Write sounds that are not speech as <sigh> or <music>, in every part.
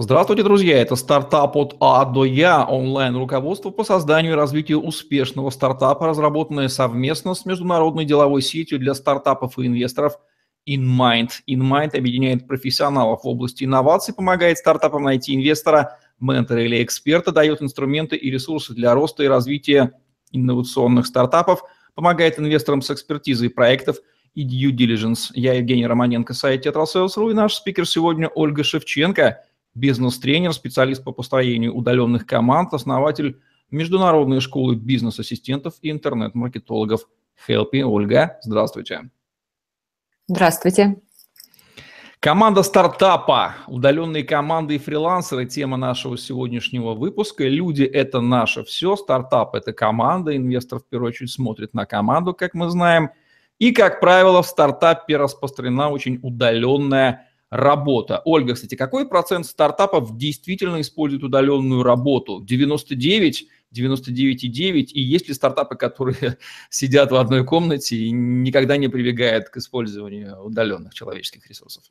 Здравствуйте, друзья! Это стартап от А до Я, онлайн-руководство по созданию и развитию успешного стартапа, разработанное совместно с международной деловой сетью для стартапов и инвесторов InMind. InMind объединяет профессионалов в области инноваций, помогает стартапам найти инвестора, ментора или эксперта, дает инструменты и ресурсы для роста и развития инновационных стартапов, помогает инвесторам с экспертизой проектов и due diligence. Я Евгений Романенко, сайт TetraSales.ru и наш спикер сегодня Ольга Шевченко – бизнес-тренер, специалист по построению удаленных команд, основатель Международной школы бизнес-ассистентов и интернет-маркетологов Helpy. Ольга, здравствуйте. Здравствуйте. Команда стартапа, удаленные команды и фрилансеры – тема нашего сегодняшнего выпуска. Люди – это наше все, стартап – это команда, инвестор в первую очередь смотрит на команду, как мы знаем. И, как правило, в стартапе распространена очень удаленная работа. Ольга, кстати, какой процент стартапов действительно используют удаленную работу? 99, 99,9? И есть ли стартапы, которые <laughs> сидят в одной комнате и никогда не прибегают к использованию удаленных человеческих ресурсов?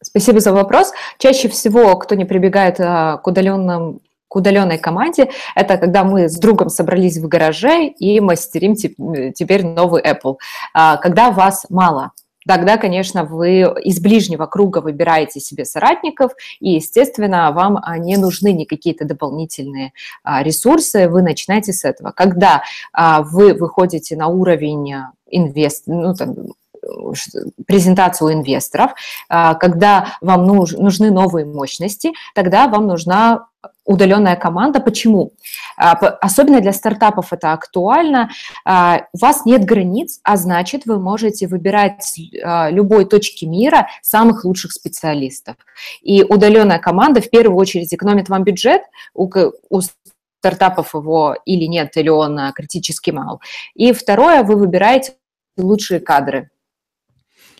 Спасибо за вопрос. Чаще всего, кто не прибегает а, к удаленным к удаленной команде, это когда мы с другом собрались в гараже и мастерим теперь новый Apple. А, когда вас мало, тогда, конечно, вы из ближнего круга выбираете себе соратников, и, естественно, вам а, не нужны никакие-то дополнительные а, ресурсы, вы начинаете с этого. Когда а, вы выходите на уровень инвест, ну, там, презентацию инвесторов, когда вам нужны новые мощности, тогда вам нужна удаленная команда. Почему? А, особенно для стартапов это актуально. А, у вас нет границ, а значит, вы можете выбирать с а, любой точки мира самых лучших специалистов. И удаленная команда в первую очередь экономит вам бюджет, у, у стартапов его или нет, или он критически мал. И второе, вы выбираете лучшие кадры.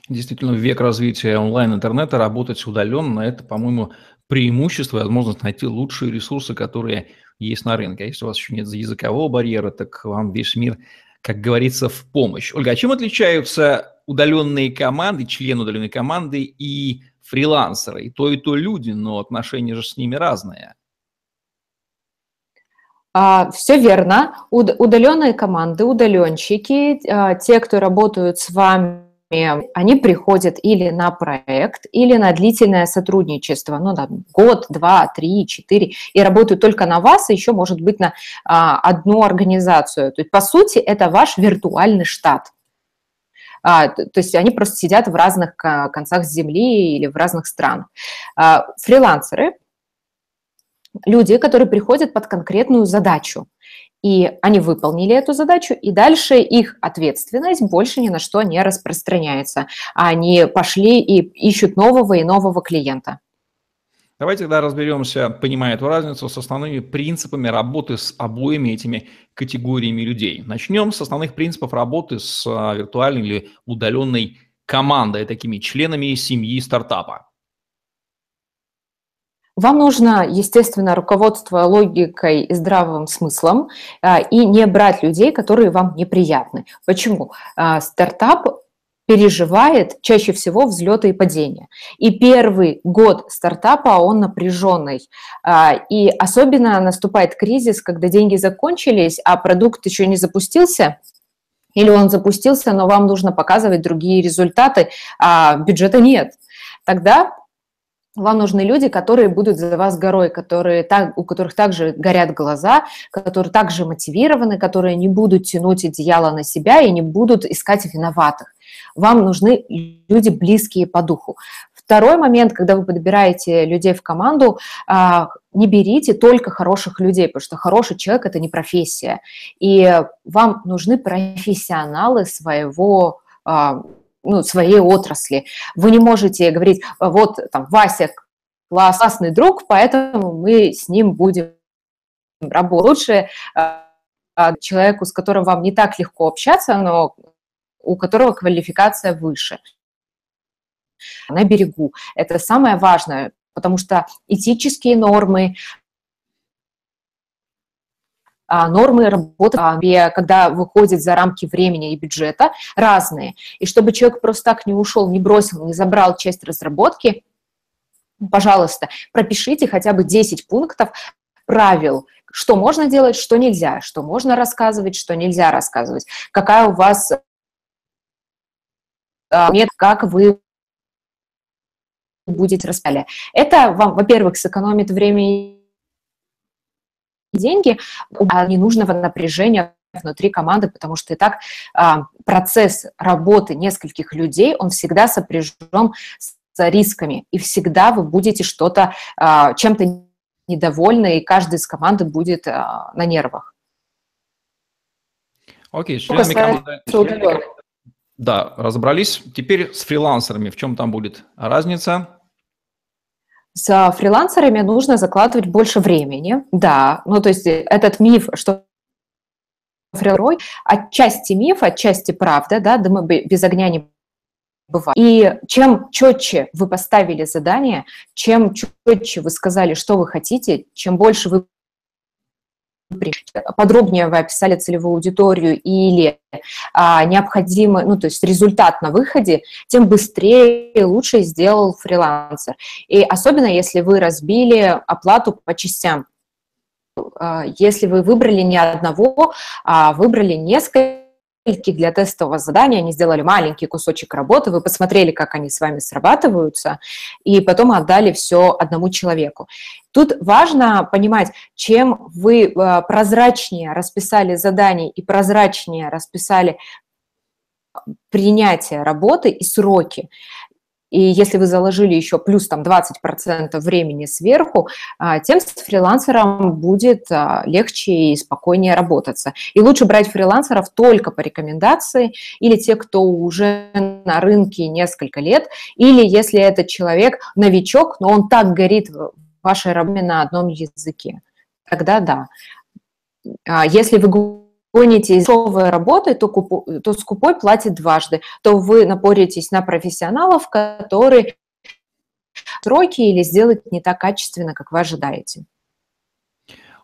Действительно, век развития онлайн-интернета работать удаленно – это, по-моему, преимущество и возможность найти лучшие ресурсы, которые есть на рынке. А если у вас еще нет языкового барьера, так вам весь мир, как говорится, в помощь. Ольга, а чем отличаются удаленные команды, члены удаленной команды и фрилансеры? И то, и то люди, но отношения же с ними разные. А, все верно. Удаленные команды, удаленщики, а, те, кто работают с вами они приходят или на проект, или на длительное сотрудничество, ну, да, год, два, три, четыре, и работают только на вас, и еще, может быть, на а, одну организацию. То есть, по сути, это ваш виртуальный штат. А, то есть они просто сидят в разных концах земли или в разных странах. А, фрилансеры – люди, которые приходят под конкретную задачу. И они выполнили эту задачу, и дальше их ответственность больше ни на что не распространяется. Они пошли и ищут нового и нового клиента. Давайте тогда разберемся, понимая эту разницу, с основными принципами работы с обоими этими категориями людей. Начнем с основных принципов работы с а, виртуальной или удаленной командой, такими членами семьи стартапа. Вам нужно, естественно, руководство логикой и здравым смыслом а, и не брать людей, которые вам неприятны. Почему? А, стартап переживает чаще всего взлеты и падения. И первый год стартапа, он напряженный. А, и особенно наступает кризис, когда деньги закончились, а продукт еще не запустился, или он запустился, но вам нужно показывать другие результаты, а бюджета нет. Тогда вам нужны люди, которые будут за вас горой, которые так, у которых также горят глаза, которые также мотивированы, которые не будут тянуть одеяло на себя и не будут искать виноватых. Вам нужны люди близкие по духу. Второй момент, когда вы подбираете людей в команду, а, не берите только хороших людей, потому что хороший человек – это не профессия. И вам нужны профессионалы своего а, ну, своей отрасли. Вы не можете говорить, вот там Вася классный друг, поэтому мы с ним будем работать. Лучше а, человеку, с которым вам не так легко общаться, но у которого квалификация выше. На берегу. Это самое важное, потому что этические нормы, нормы работы, а, когда выходит за рамки времени и бюджета, разные. И чтобы человек просто так не ушел, не бросил, не забрал часть разработки, пожалуйста, пропишите хотя бы 10 пунктов правил, что можно делать, что нельзя, что можно рассказывать, что нельзя рассказывать, какая у вас а, нет, как вы будете распяли. Это вам, во-первых, сэкономит время деньги, а ненужного напряжения внутри команды, потому что и так а, процесс работы нескольких людей, он всегда сопряжен с рисками, и всегда вы будете что-то, а, чем-то недовольны, и каждый из команды будет а, на нервах. Окей, с членами команды... Да, разобрались. Теперь с фрилансерами. В чем там будет разница? С фрилансерами нужно закладывать больше времени. Да, ну то есть этот миф, что фрилансер отчасти миф, отчасти правда, да, дыма без огня не бывает. И чем четче вы поставили задание, чем четче вы сказали, что вы хотите, чем больше вы подробнее вы описали целевую аудиторию или а, необходимый, ну, то есть результат на выходе, тем быстрее и лучше сделал фрилансер. И особенно, если вы разбили оплату по частям. А, если вы выбрали не одного, а выбрали несколько для тестового задания, они сделали маленький кусочек работы, вы посмотрели, как они с вами срабатываются, и потом отдали все одному человеку. Тут важно понимать, чем вы э, прозрачнее расписали задание и прозрачнее расписали принятие работы и сроки, и если вы заложили еще плюс там 20% времени сверху, а, тем с фрилансером будет а, легче и спокойнее работаться. И лучше брать фрилансеров только по рекомендации или те, кто уже на рынке несколько лет, или если этот человек новичок, но он так горит вашей работе на одном языке, тогда да. А, если вы гоните дешевые работы, то, купу, то скупой платит дважды, то вы напоритесь на профессионалов, которые сроки или сделать не так качественно, как вы ожидаете.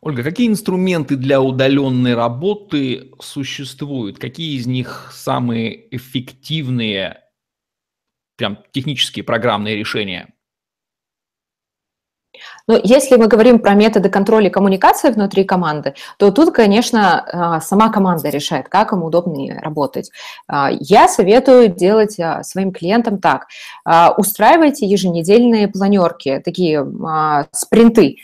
Ольга, какие инструменты для удаленной работы существуют? Какие из них самые эффективные, прям технические программные решения? Но если мы говорим про методы контроля коммуникации внутри команды, то тут, конечно, а, сама команда решает, как им удобнее работать. А, я советую делать а, своим клиентам так. Устраивайте еженедельные планерки, такие спринты.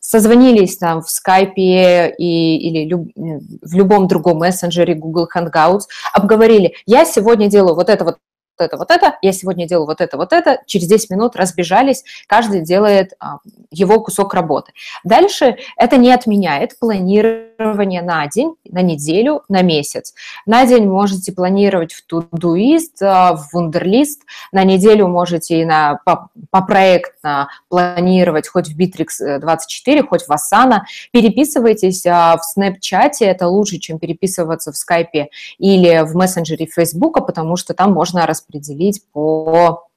Созвонились там в скайпе и, или в любом другом мессенджере Google Hangouts, обговорили, я сегодня делаю вот это вот это, вот это, я сегодня делаю вот это, вот это, через 10 минут разбежались, каждый делает а, его кусок работы. Дальше это не отменяет планирование на день, на неделю, на месяц. На день можете планировать в Todoist, а, в Wunderlist, на неделю можете и на, по, по проектно планировать хоть в Bittrex 24, хоть в Asana. Переписывайтесь а, в Snapchat, это лучше, чем переписываться в Skype или в мессенджере Facebook, потому что там можно распределять распределить по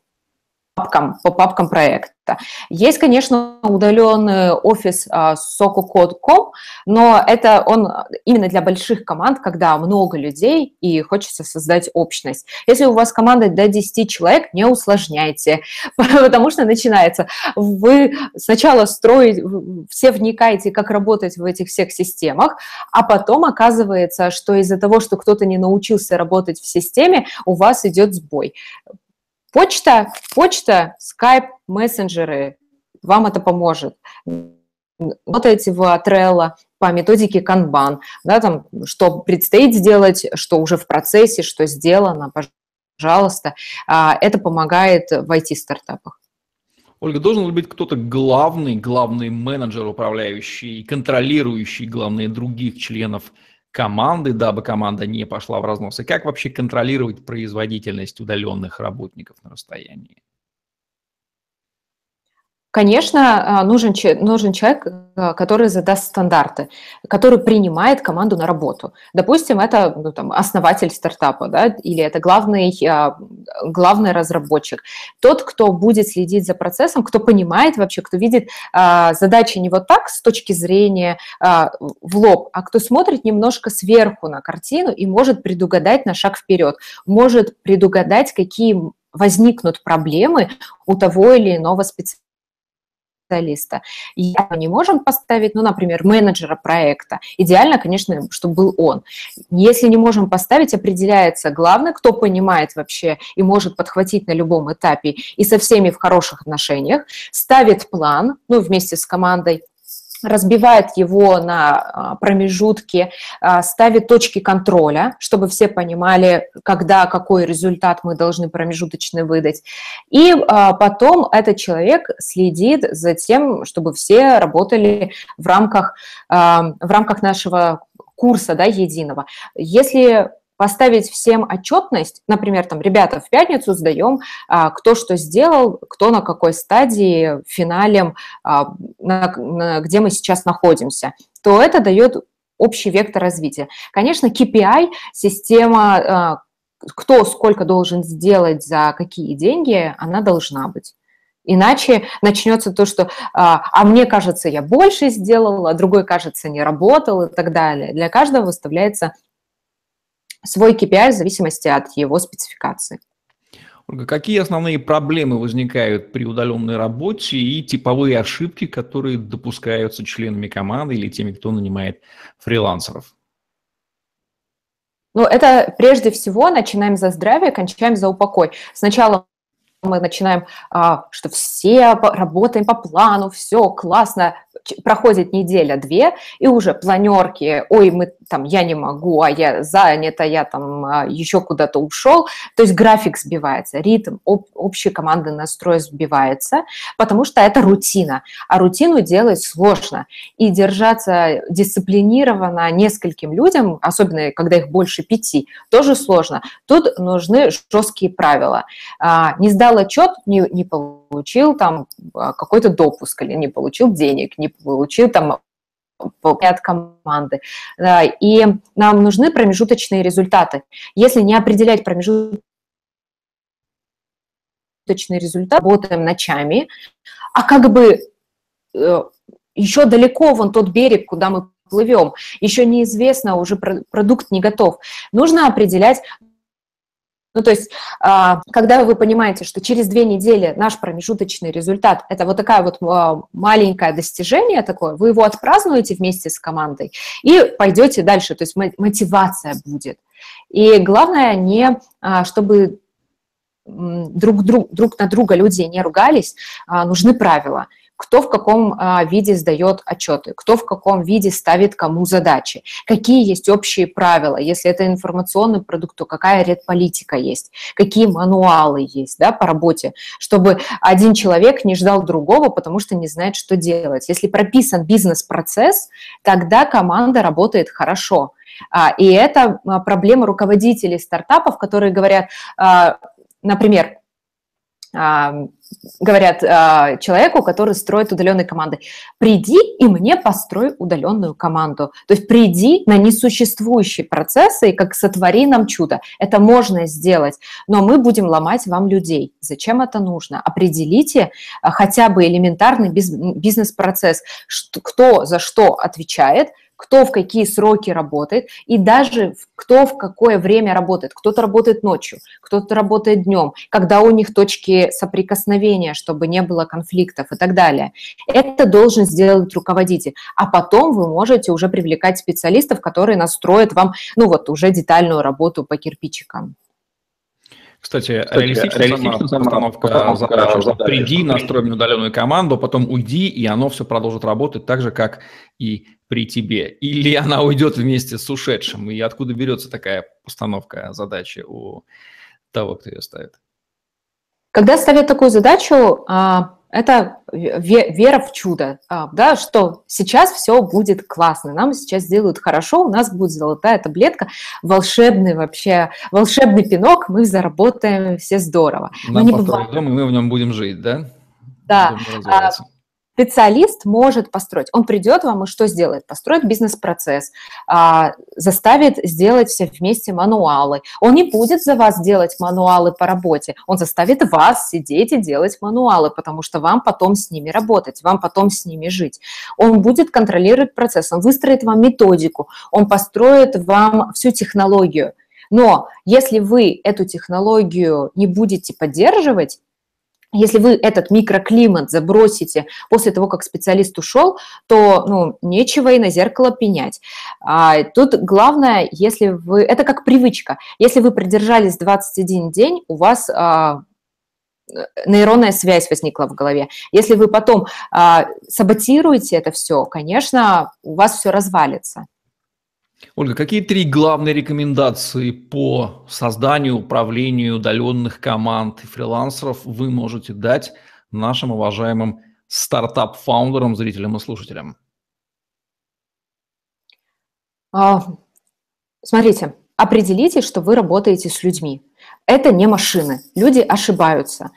папкам, по папкам проекта. Есть, конечно, удаленный офис uh, sococode.com, но это он именно для больших команд, когда много людей и хочется создать общность. Если у вас команда до 10 человек, не усложняйте, <laughs> потому что начинается. Вы сначала строите, все вникаете, как работать в этих всех системах, а потом оказывается, что из-за того, что кто-то не научился работать в системе, у вас идет сбой. Почта, почта, скайп, мессенджеры, вам это поможет. Работаете в Trello по методике Kanban, да, там, что предстоит сделать, что уже в процессе, что сделано, пожалуйста. А, это помогает в IT-стартапах. Ольга, должен ли быть кто-то главный, главный менеджер, управляющий, контролирующий, главные других членов команды, дабы команда не пошла в разнос? И как вообще контролировать производительность удаленных работников на расстоянии? Конечно, а, нужен, нужен человек, а, который задаст стандарты, который принимает команду на работу. Допустим, это ну, там, основатель стартапа, да, или это главный, а, главный разработчик. Тот, кто будет следить за процессом, кто понимает вообще, кто видит задачи не вот так с точки зрения в лоб, а кто смотрит немножко сверху на картину и может предугадать на шаг вперед, может предугадать, какие возникнут проблемы у того или иного специалиста специалиста. Я не можем поставить, ну, например, менеджера проекта. Идеально, конечно, чтобы был он. Если не можем поставить, определяется главный, кто понимает вообще и может подхватить на любом этапе и со всеми в хороших отношениях, ставит план, ну, вместе с командой, разбивает его на а, промежутки, а, ставит точки контроля, чтобы все понимали, когда какой результат мы должны промежуточный выдать. И а, потом этот человек следит за тем, чтобы все работали в рамках, в рамках нашего курса да, единого. Если поставить всем отчетность, например, там, ребята, в пятницу сдаем, а, кто что сделал, кто на какой стадии, финалем, а, где мы сейчас находимся, то это дает общий вектор развития. Конечно, KPI, система, а, кто сколько должен сделать за какие деньги, она должна быть. Иначе начнется то, что а, а мне кажется, я больше сделал, а другой, кажется, не работал и так далее. Для каждого выставляется свой KPI в зависимости от его спецификации. Ольга, какие основные проблемы возникают при удаленной работе и типовые ошибки, которые допускаются членами команды или теми, кто нанимает фрилансеров? Ну, это прежде всего начинаем за здравие, кончаем за упокой. Сначала мы начинаем, а, что все работаем по плану, все классно, проходит неделя-две, и уже планерки, ой, мы там, я не могу, а я занята, я там а, еще куда-то ушел. То есть график сбивается, ритм, об, общий командный настрой сбивается, потому что это рутина. А рутину делать сложно. И держаться дисциплинированно нескольким людям, особенно когда их больше пяти, тоже сложно. Тут нужны жесткие правила. А, не сдал отчет, не, не получил там а, какой-то допуск или не получил денег, не получил там от команды. И нам нужны промежуточные результаты. Если не определять промежуточные результаты, работаем ночами, а как бы э, еще далеко вон тот берег, куда мы плывем, еще неизвестно, уже продукт не готов. Нужно определять ну, то есть, а, когда вы понимаете, что через две недели наш промежуточный результат – это вот такая вот а, маленькое достижение такое, вы его отпразднуете вместе с командой и пойдете дальше, то есть мотивация будет. И главное не, а, чтобы друг, друг, друг на друга люди не ругались, нужны правила – кто в каком а, виде сдает отчеты, кто в каком виде ставит кому задачи, какие есть общие правила, если это информационный продукт, то какая редполитика есть, какие мануалы есть да, по работе, чтобы один человек не ждал другого, потому что не знает, что делать. Если прописан бизнес-процесс, тогда команда работает хорошо. А, и это а, проблема руководителей стартапов, которые говорят, например, говорят э, человеку, который строит удаленные команды, приди и мне построй удаленную команду. То есть приди на несуществующие процессы и как сотвори нам чудо. Это можно сделать, но мы будем ломать вам людей. Зачем это нужно? Определите а, хотя бы элементарный бизнес-процесс, кто за что отвечает, кто в какие сроки работает, и даже кто в какое время работает. Кто-то работает ночью, кто-то работает днем, когда у них точки соприкосновения, чтобы не было конфликтов и так далее. Это должен сделать руководитель. А потом вы можете уже привлекать специалистов, которые настроят вам, ну вот, уже детальную работу по кирпичикам. Кстати, Кстати реалистичная, реалистичная постановка, постановка задачи, что приди, настрой мне удаленную команду, потом уйди, и оно все продолжит работать так же, как и при тебе. Или <laughs> она уйдет вместе с ушедшим, и откуда берется такая постановка задачи у того, кто ее ставит? Когда ставят такую задачу, а, это вера в чудо, а, да, что сейчас все будет классно, нам сейчас сделают хорошо, у нас будет золотая таблетка, волшебный вообще, волшебный пинок, мы заработаем все здорово. Нам не бывает. дом, и мы в нем будем жить, да? Да, специалист может построить. Он придет вам и что сделает? Построит бизнес-процесс, а, заставит сделать все вместе мануалы. Он не будет за вас делать мануалы по работе, он заставит вас сидеть и делать мануалы, потому что вам потом с ними работать, вам потом с ними жить. Он будет контролировать процесс, он выстроит вам методику, он построит вам всю технологию. Но если вы эту технологию не будете поддерживать, если вы этот микроклимат забросите после того, как специалист ушел, то ну, нечего и на зеркало пенять. А, тут главное, если вы... Это как привычка. Если вы продержались 21 день, у вас а, нейронная связь возникла в голове. Если вы потом а, саботируете это все, конечно, у вас все развалится. Ольга, какие три главные рекомендации по созданию, управлению удаленных команд и фрилансеров вы можете дать нашим уважаемым стартап- founder ам, зрителям и слушателям? А, смотрите, определите, что вы работаете с людьми. Это не машины. Люди ошибаются.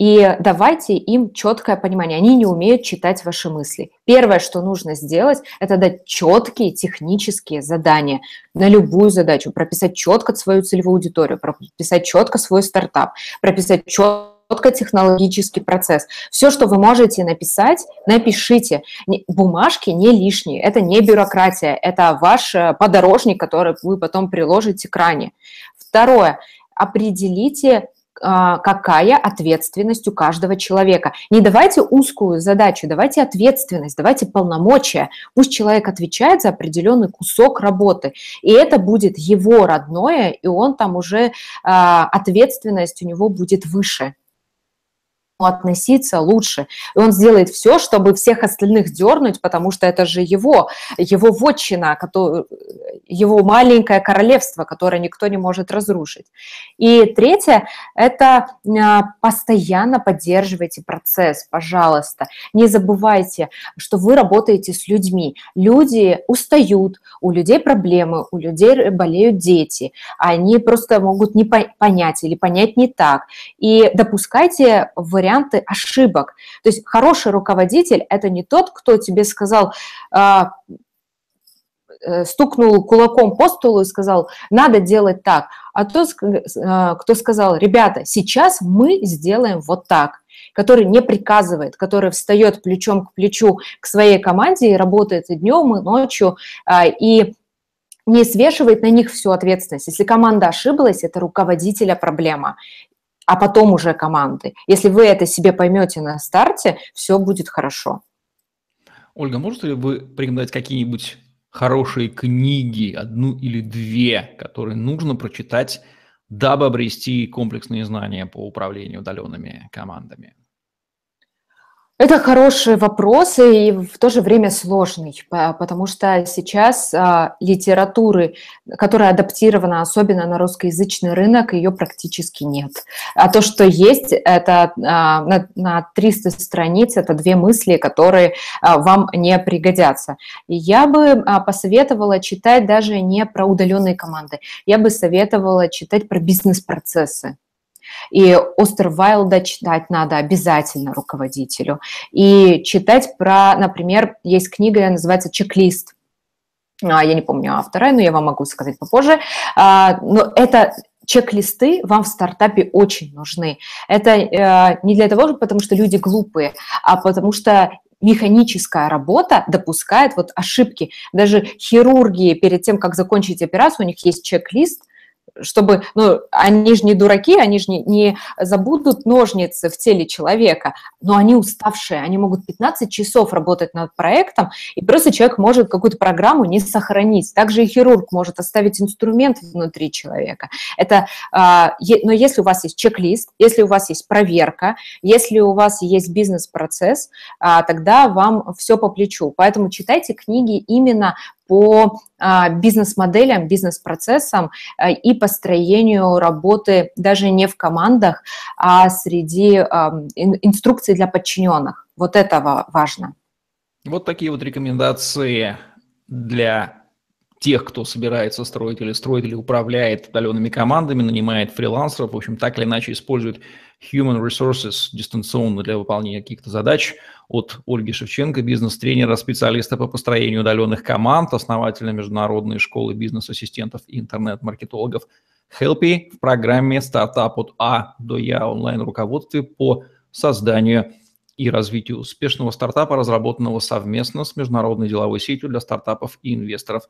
И давайте им четкое понимание. Они не умеют читать ваши мысли. Первое, что нужно сделать, это дать четкие технические задания на любую задачу, прописать четко свою целевую аудиторию, прописать четко свой стартап, прописать четко технологический процесс. Все, что вы можете написать, напишите. Бумажки не лишние, это не бюрократия, это ваш э, подорожник, который вы потом приложите к экране. Второе, определите какая ответственность у каждого человека. Не давайте узкую задачу, давайте ответственность, давайте полномочия. Пусть человек отвечает за определенный кусок работы, и это будет его родное, и он там уже, а, ответственность у него будет выше относиться лучше. И он сделает все, чтобы всех остальных дернуть, потому что это же его, его вотчина, его маленькое королевство, которое никто не может разрушить. И третье – это а, постоянно поддерживайте процесс, пожалуйста. Не забывайте, что вы работаете с людьми. Люди устают, у людей проблемы, у людей болеют дети. Они просто могут не понять или понять не так. И допускайте вариант варианты ошибок. То есть хороший руководитель – это не тот, кто тебе сказал, а, э, стукнул кулаком по столу и сказал, надо делать так, а тот, э, кто сказал, ребята, сейчас мы сделаем вот так, который не приказывает, который встает плечом к плечу к своей команде и работает и днем, и ночью, а, и не свешивает на них всю ответственность. Если команда ошиблась, это руководителя проблема а потом уже команды. Если вы это себе поймете на старте, все будет хорошо. Ольга, можете ли вы порекомендовать какие-нибудь хорошие книги, одну или две, которые нужно прочитать, дабы обрести комплексные знания по управлению удаленными командами? Это хороший вопрос и в то же время сложный, потому что сейчас а, литературы, которая адаптирована особенно на русскоязычный рынок, ее практически нет. А то, что есть, это а, на, на 300 страниц, это две мысли, которые а, вам не пригодятся. Я бы посоветовала читать даже не про удаленные команды, я бы советовала читать про бизнес-процессы. И Остервайлда читать надо обязательно руководителю. И читать про, например, есть книга, называется «Чек-лист». А, я не помню автора, но я вам могу сказать попозже. А, но это чек-листы вам в стартапе очень нужны. Это э, не для того, потому что люди глупые, а потому что механическая работа допускает вот ошибки. Даже хирурги перед тем, как закончить операцию, у них есть чек-лист, чтобы, ну, они же не дураки, они же не, не забудут ножницы в теле человека, но они уставшие, они могут 15 часов работать над проектом, и просто человек может какую-то программу не сохранить. Также и хирург может оставить инструмент внутри человека. Это, а, но если у вас есть чек-лист, если у вас есть проверка, если у вас есть бизнес-процесс, а, тогда вам все по плечу. Поэтому читайте книги именно по а, бизнес-моделям, бизнес-процессам а, и построению работы даже не в командах, а среди инструкций для подчиненных. Вот это важно. Вот такие вот рекомендации для тех, кто собирается строить или строит или управляет удаленными командами, нанимает фрилансеров, в общем, так или иначе использует human resources дистанционно для выполнения каких-то задач от Ольги Шевченко, бизнес-тренера, специалиста по построению удаленных команд, основателя международной школы бизнес-ассистентов и интернет-маркетологов. Helpy в программе «Стартап от А до Я» онлайн-руководстве по созданию и развитию успешного стартапа, разработанного совместно с международной деловой сетью для стартапов и инвесторов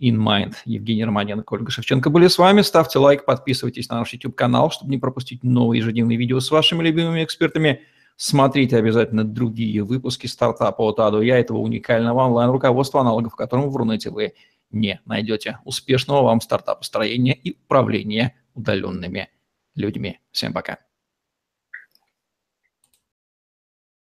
in mind. Евгений Романенко, Ольга Шевченко были с вами. Ставьте лайк, подписывайтесь на наш YouTube-канал, чтобы не пропустить новые ежедневные видео с вашими любимыми экспертами. Смотрите обязательно другие выпуски стартапа от А Я, этого уникального онлайн-руководства, аналогов которому в Рунете вы не найдете. Успешного вам стартапа строения и управления удаленными людьми. Всем пока.